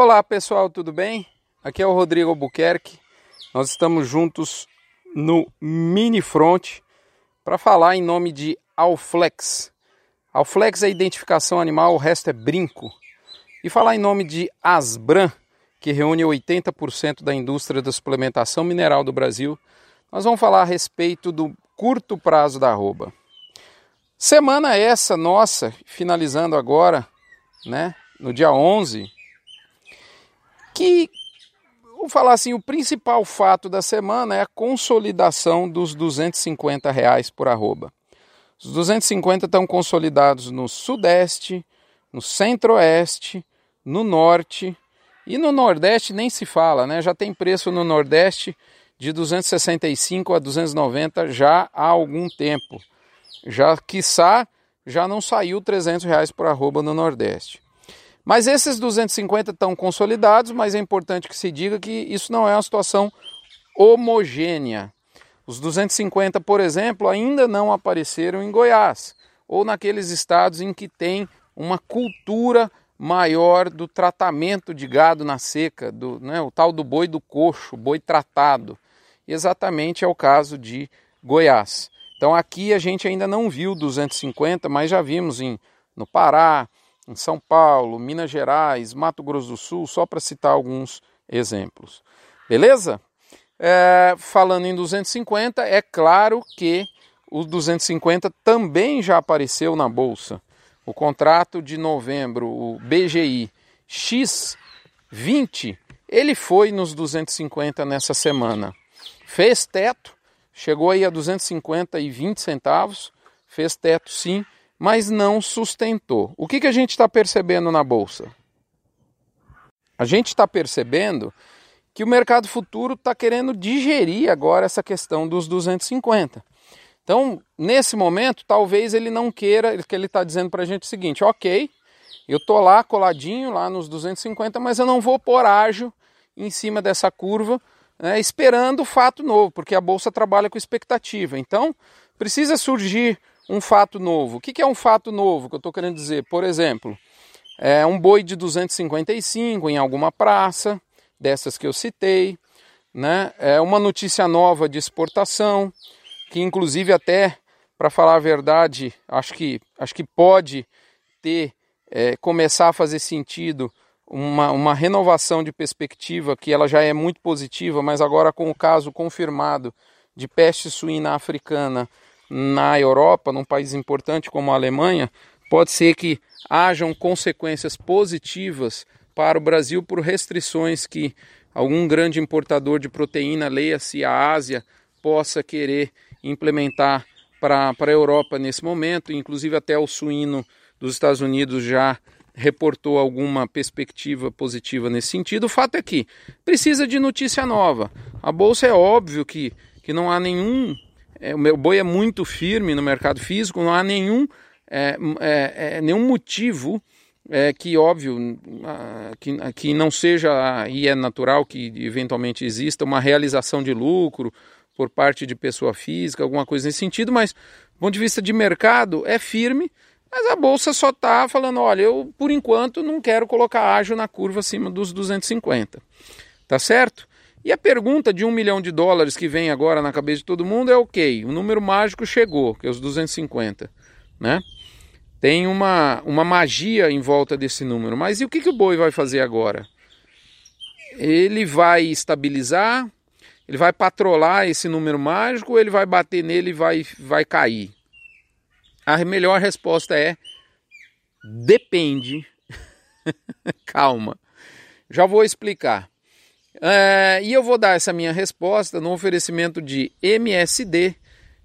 Olá pessoal, tudo bem? Aqui é o Rodrigo Albuquerque. Nós estamos juntos no Mini Front para falar em nome de Alflex. Alflex é identificação animal, o resto é brinco. E falar em nome de Asbran, que reúne 80% da indústria da suplementação mineral do Brasil. Nós vamos falar a respeito do curto prazo da arroba. Semana essa nossa, finalizando agora, né, no dia 11, que, vou falar assim, o principal fato da semana é a consolidação dos 250 reais por arroba. Os 250 estão consolidados no Sudeste, no Centro-Oeste, no Norte e no Nordeste nem se fala, né? Já tem preço no Nordeste de 265 a 290 já há algum tempo. Já, quiçá, já não saiu 300 reais por arroba no Nordeste. Mas esses 250 estão consolidados, mas é importante que se diga que isso não é uma situação homogênea. Os 250, por exemplo, ainda não apareceram em Goiás ou naqueles estados em que tem uma cultura maior do tratamento de gado na seca, do, né, o tal do boi do coxo, boi tratado. Exatamente é o caso de Goiás. Então aqui a gente ainda não viu 250, mas já vimos em, no Pará, em São Paulo, Minas Gerais, Mato Grosso do Sul, só para citar alguns exemplos. Beleza? É, falando em 250, é claro que o 250 também já apareceu na bolsa. O contrato de novembro, o BGI X20, ele foi nos 250 nessa semana. Fez teto, chegou aí a 250 centavos, fez teto sim, mas não sustentou. O que, que a gente está percebendo na bolsa? A gente está percebendo que o mercado futuro está querendo digerir agora essa questão dos 250. Então, nesse momento, talvez ele não queira, que ele está dizendo para a gente o seguinte: ok, eu estou lá coladinho, lá nos 250, mas eu não vou pôr ágil em cima dessa curva, né, esperando o fato novo, porque a bolsa trabalha com expectativa. Então, precisa surgir um fato novo. O que é um fato novo que eu estou querendo dizer? Por exemplo, é um boi de 255 em alguma praça, dessas que eu citei, né? É uma notícia nova de exportação, que inclusive até, para falar a verdade, acho que, acho que pode ter, é, começar a fazer sentido uma, uma renovação de perspectiva que ela já é muito positiva, mas agora com o caso confirmado de peste suína africana na Europa, num país importante como a Alemanha, pode ser que hajam consequências positivas para o Brasil por restrições que algum grande importador de proteína, leia-se a Ásia, possa querer implementar para a Europa nesse momento, inclusive até o suíno dos Estados Unidos já reportou alguma perspectiva positiva nesse sentido. O fato é que precisa de notícia nova. A bolsa é óbvio que, que não há nenhum é, o meu boi é muito firme no mercado físico, não há nenhum, é, é, é nenhum motivo é, que, óbvio, que, que não seja, e é natural que eventualmente exista, uma realização de lucro por parte de pessoa física, alguma coisa nesse sentido, mas do ponto de vista de mercado, é firme, mas a bolsa só está falando: olha, eu por enquanto não quero colocar ágil na curva acima dos 250. Tá certo? E a pergunta de um milhão de dólares que vem agora na cabeça de todo mundo é ok, o número mágico chegou, que é os 250, né? Tem uma, uma magia em volta desse número, mas e o que, que o boi vai fazer agora? Ele vai estabilizar, ele vai patrolar esse número mágico ou ele vai bater nele e vai, vai cair? A melhor resposta é depende. Calma, já vou explicar. É, e eu vou dar essa minha resposta no oferecimento de MSD,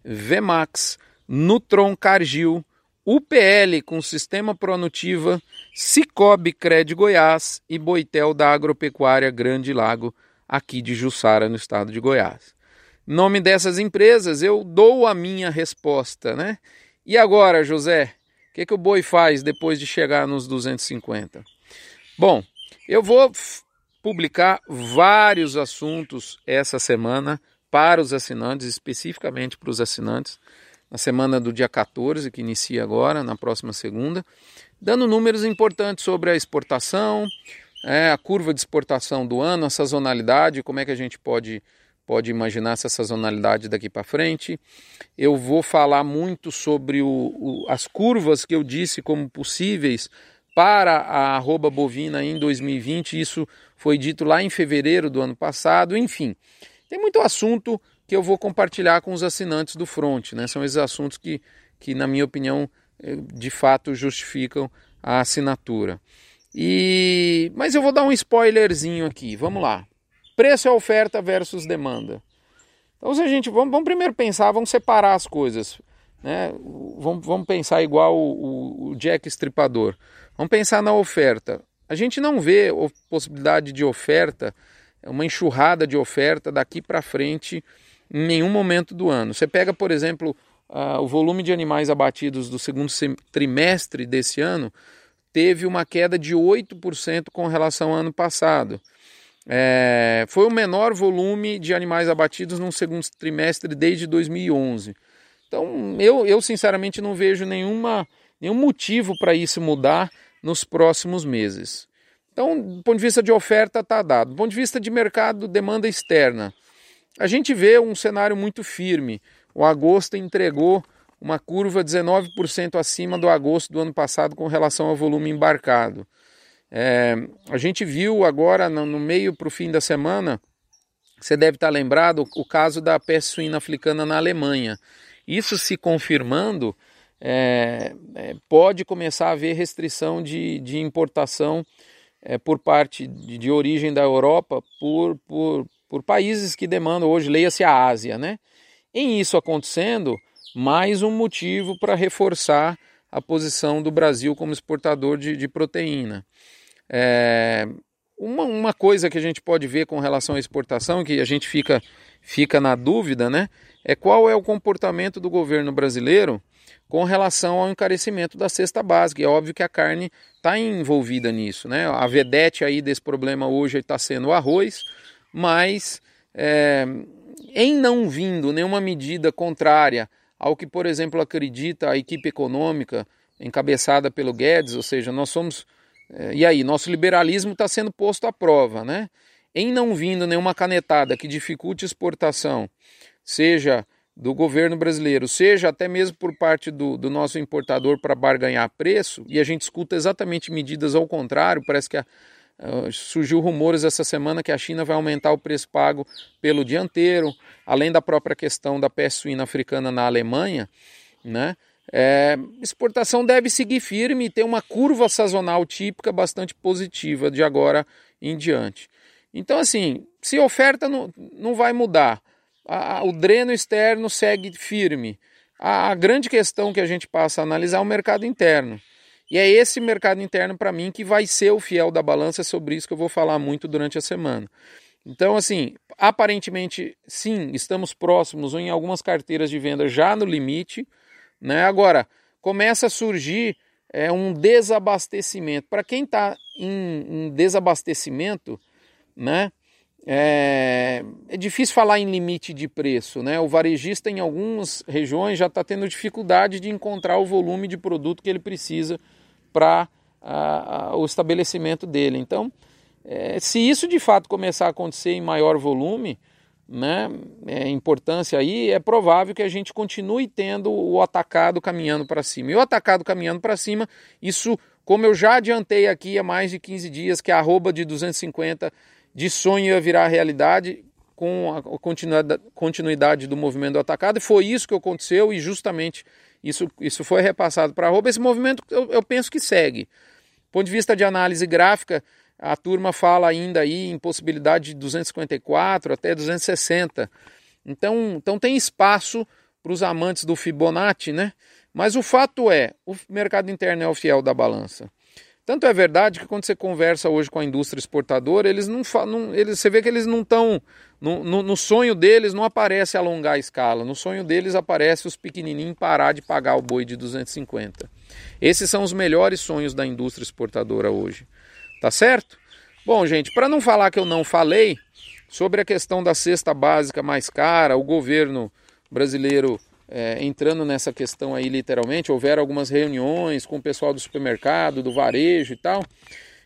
VMAX, Nutron Cargill, UPL com Sistema Pronutiva, Cicobi Cred Goiás e Boitel da Agropecuária Grande Lago, aqui de Jussara, no estado de Goiás. Em nome dessas empresas, eu dou a minha resposta, né? E agora, José, o que, que o boi faz depois de chegar nos 250? Bom, eu vou publicar vários assuntos essa semana para os assinantes, especificamente para os assinantes, na semana do dia 14, que inicia agora, na próxima segunda, dando números importantes sobre a exportação, é, a curva de exportação do ano, a sazonalidade, como é que a gente pode, pode imaginar essa sazonalidade daqui para frente. Eu vou falar muito sobre o, o, as curvas que eu disse como possíveis para a arroba bovina em 2020. Isso foi dito lá em fevereiro do ano passado. Enfim, tem muito assunto que eu vou compartilhar com os assinantes do Front. Né? São esses assuntos que, que na minha opinião, eh, de fato justificam a assinatura. E mas eu vou dar um spoilerzinho aqui. Vamos lá. Preço e oferta versus demanda. Então, se a gente vamos, vamos primeiro pensar, vamos separar as coisas, né? Vamos, vamos pensar igual o, o Jack Estripador. Vamos pensar na oferta. A gente não vê possibilidade de oferta, uma enxurrada de oferta daqui para frente em nenhum momento do ano. Você pega, por exemplo, uh, o volume de animais abatidos do segundo trimestre desse ano, teve uma queda de 8% com relação ao ano passado. É, foi o menor volume de animais abatidos no segundo trimestre desde 2011. Então, eu, eu sinceramente não vejo nenhuma, nenhum motivo para isso mudar nos próximos meses. Então, do ponto de vista de oferta, está dado. Do ponto de vista de mercado, demanda externa, a gente vê um cenário muito firme. O agosto entregou uma curva 19% acima do agosto do ano passado com relação ao volume embarcado. É, a gente viu agora, no meio para o fim da semana, você deve estar lembrado, o caso da peste suína africana na Alemanha. Isso se confirmando, é, é, pode começar a haver restrição de, de importação é, por parte de, de, origem da Europa por, por, por países que demandam hoje, leia-se a Ásia. Né? Em isso acontecendo, mais um motivo para reforçar a posição do Brasil como exportador de, de proteína. É, uma, uma, coisa que a gente pode ver com relação à exportação, que a gente fica, fica na dúvida, né, é qual é o comportamento do governo brasileiro com relação ao encarecimento da cesta básica. É óbvio que a carne está envolvida nisso. Né? A vedete aí desse problema hoje está sendo o arroz, mas é, em não vindo nenhuma medida contrária ao que, por exemplo, acredita a equipe econômica encabeçada pelo Guedes, ou seja, nós somos. É, e aí, nosso liberalismo está sendo posto à prova, né? Em não vindo nenhuma canetada que dificulte exportação, seja do governo brasileiro, seja até mesmo por parte do, do nosso importador para barganhar preço, e a gente escuta exatamente medidas ao contrário, parece que a, surgiu rumores essa semana que a China vai aumentar o preço pago pelo dianteiro, além da própria questão da peste suína africana na Alemanha, né? É, exportação deve seguir firme e ter uma curva sazonal típica bastante positiva de agora em diante. Então, assim, se oferta não, não vai mudar, a, a, o dreno externo segue firme. A, a grande questão que a gente passa a analisar é o mercado interno. E é esse mercado interno para mim que vai ser o fiel da balança, é sobre isso que eu vou falar muito durante a semana. Então, assim, aparentemente, sim, estamos próximos ou em algumas carteiras de venda já no limite. Né? Agora, começa a surgir é, um desabastecimento. Para quem está em, em, desabastecimento, né? É, é, difícil falar em limite de preço, né? O varejista em algumas regiões já está tendo dificuldade de encontrar o volume de produto que ele precisa para o estabelecimento dele. Então, é, se isso de fato começar a acontecer em maior volume, né, é, importância aí, é provável que a gente continue tendo o atacado caminhando para cima. E o atacado caminhando para cima, isso, como eu já adiantei aqui há mais de 15 dias, que a arroba de 250 de sonho ia virar realidade com a continuidade, do movimento do atacado, e foi isso que aconteceu e justamente isso, isso foi repassado para a arroba. Esse movimento eu, eu penso que segue. Do ponto de vista de análise gráfica, a turma fala ainda aí em possibilidade de 254 até 260. Então, então tem espaço para os amantes do Fibonacci, né? Mas o fato é, o mercado interno é o fiel da balança. Tanto é verdade que quando você conversa hoje com a indústria exportadora, eles não, eles, você vê que eles não estão. No, no, no, sonho deles não aparece alongar a escala. No sonho deles aparece os pequenininhos parar de pagar o boi de 250. Esses são os melhores sonhos da indústria exportadora hoje. Tá certo? Bom, gente, para não falar que eu não falei sobre a questão da cesta básica mais cara, o governo brasileiro é, entrando nessa questão aí literalmente, houveram algumas reuniões com o pessoal do supermercado, do varejo e tal.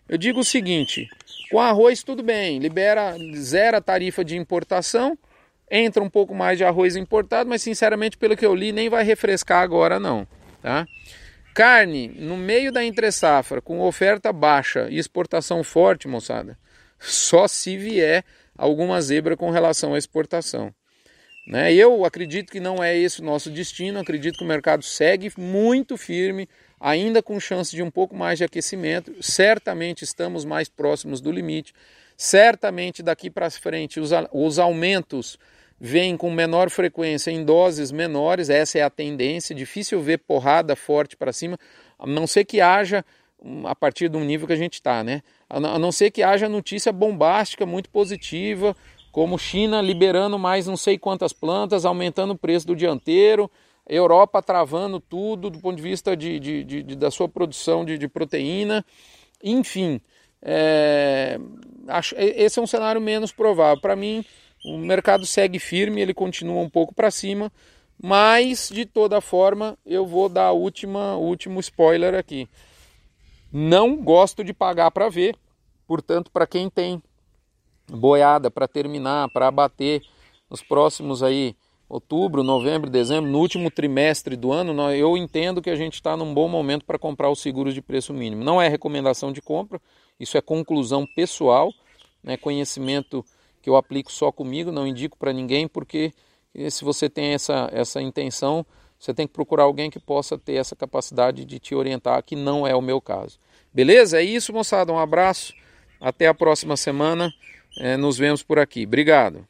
Eu digo o seguinte: Com arroz tudo bem, libera zero a tarifa de importação, entra um pouco mais de arroz importado, mas sinceramente pelo que eu li nem vai refrescar agora não, tá? Carne, no meio da entre safra, com oferta baixa e exportação forte, moçada, só se vier alguma zebra com relação à exportação. Né? Eu acredito que não é esse o nosso destino, acredito que o mercado segue muito firme, ainda com chance de um pouco mais de aquecimento. Certamente estamos mais próximos do limite. Certamente daqui para frente os, os aumentos vêm com menor frequência em doses menores, essa é a tendência. Difícil ver porrada forte para cima, a não ser que haja a partir do nível que a gente está, né? A não ser que haja notícia bombástica, muito positiva, como China liberando mais não sei quantas plantas, aumentando o preço do dianteiro, Europa travando tudo do ponto de vista de, de, de, de da sua produção de, proteína, enfim, é, acho, esse é um cenário menos provável. Para mim, o mercado segue firme, ele continua um pouco para cima, mas de toda forma eu vou dar última, último spoiler aqui. Não gosto de pagar para ver, portanto, para quem tem boiada para terminar, para abater nos próximos aí outubro, novembro, dezembro, no último trimestre do ano, eu entendo que a gente está num bom momento para comprar os seguros de preço mínimo. Não é recomendação de compra, isso é conclusão pessoal, né, conhecimento que eu aplico só comigo, não indico para ninguém, porque se você tem essa, essa intenção, você tem que procurar alguém que possa ter essa capacidade de te orientar, que não é o meu caso. Beleza? É isso, moçada. Um abraço. Até a próxima semana. É, nos vemos por aqui. Obrigado.